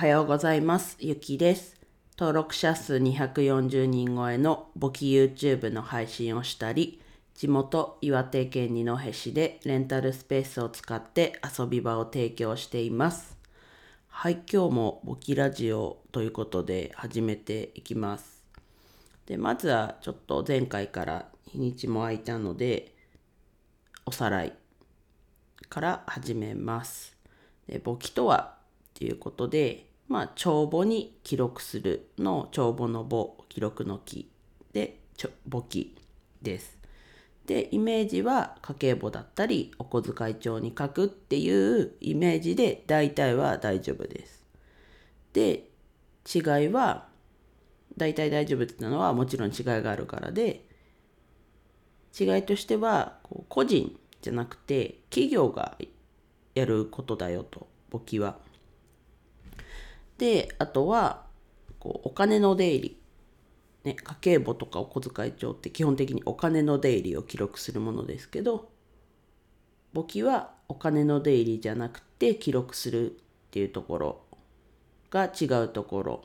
はようございます。ゆきです。登録者数240人超えの簿記 YouTube の配信をしたり、地元岩手県二戸市でレンタルスペースを使って遊び場を提供しています。はい、今日も簿記ラジオということで始めていきます。で、まずはちょっと前回から日にちも空いたので、おさらいから始めます。で簿記とはっていうことで、まあ、帳簿に記録するの帳簿の簿、記録の記で簿記です。で、イメージは家計簿だったり、お小遣い帳に書くっていうイメージで大体は大丈夫です。で、違いは、大体大丈夫ってのはもちろん違いがあるからで、違いとしては、個人じゃなくて企業がやることだよと、簿記は。で、あとは、こうお金の出入り。ね、家計簿とかお小遣い帳って基本的にお金の出入りを記録するものですけど、簿記はお金の出入りじゃなくて記録するっていうところが違うところ。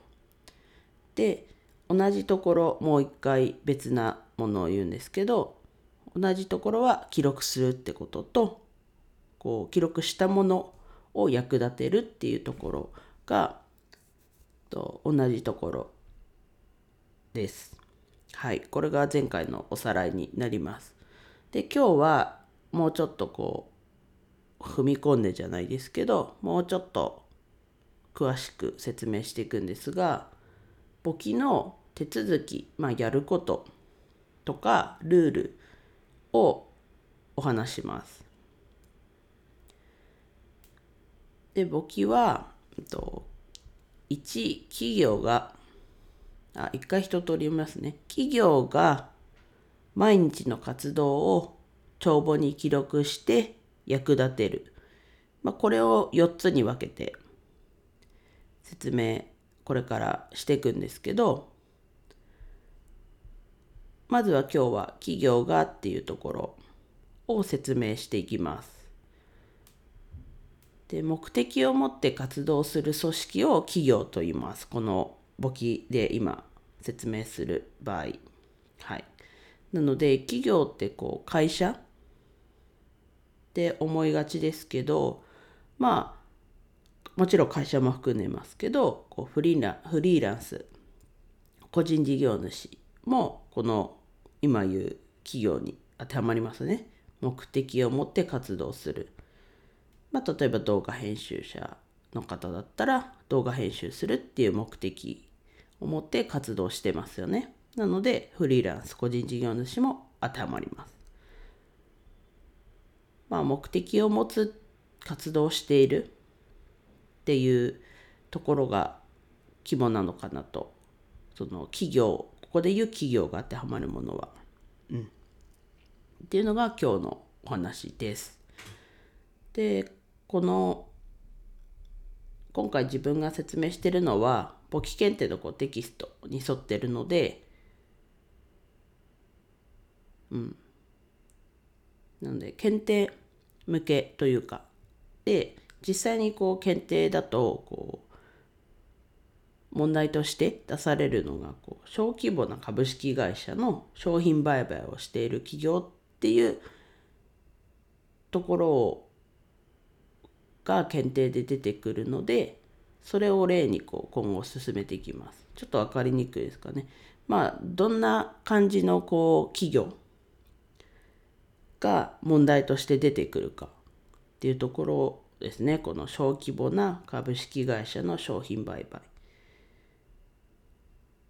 で、同じところもう一回別なものを言うんですけど、同じところは記録するってことと、こう記録したものを役立てるっていうところがと同じところです。はい、これが前回のおさらいになります。で、今日はもうちょっとこう踏み込んでじゃないですけど、もうちょっと詳しく説明していくんですが、簿記の手続き、まあ、やることとかルールをお話します。で、簿記は、えっと、1、企業が、あ、一回一通り読みますね。企業が毎日の活動を帳簿に記録して役立てる。まあ、これを4つに分けて説明、これからしていくんですけど、まずは今日は企業がっていうところを説明していきます。で目的を持って活動する組織を企業と言います。この簿記で今説明する場合。はい。なので企業ってこう会社って思いがちですけど、まあもちろん会社も含んでますけど、こうフリーラフリーランス、個人事業主もこの今言う企業に当てはまりますね。目的を持って活動する。まあ、例えば動画編集者の方だったら動画編集するっていう目的を持って活動してますよね。なのでフリーランス個人事業主も当てはまります。まあ目的を持つ活動をしているっていうところが肝なのかなと。その企業、ここで言う企業が当てはまるものは。うん。っていうのが今日のお話です。で、この今回自分が説明してるのは簿記検定のこうテキストに沿ってるので、うん。なので検定向けというか、で、実際にこう検定だとこう問題として出されるのがこう小規模な株式会社の商品売買をしている企業っていうところをが検定で出てくるのでそれを例にこう今後進めていきます。ちょっと分かりにくいですかね。まあどんな感じのこう企業が問題として出てくるかっていうところですね。この小規模な株式会社の商品売買。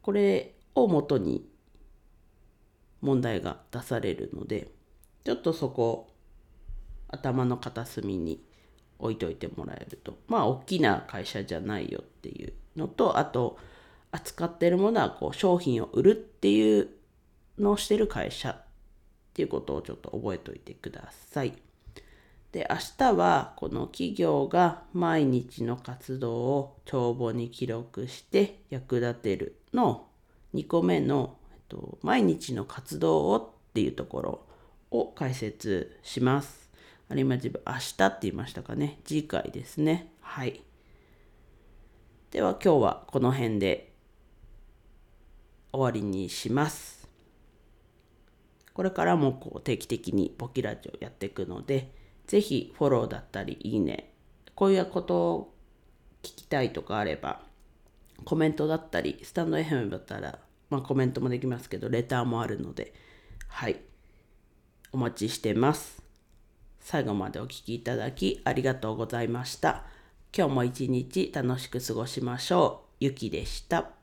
これをもとに問題が出されるのでちょっとそこ頭の片隅に置いといてもらえるとまあ大きな会社じゃないよっていうのとあと扱ってるものはこう商品を売るっていうのをしてる会社っていうことをちょっと覚えておいてください。で明日はこの企業が毎日の活動を帳簿に記録して役立てるの2個目の、えっと、毎日の活動をっていうところを解説します。あれ今自分明日って言いましたかね。次回ですね。はい。では今日はこの辺で終わりにします。これからもこう定期的にポキラジオやっていくので、ぜひフォローだったりいいね、こういうことを聞きたいとかあれば、コメントだったり、スタンド FM だったら、まあコメントもできますけど、レターもあるので、はい。お待ちしてます。最後までお聴きいただきありがとうございました。今日も一日楽しく過ごしましょう。ゆきでした。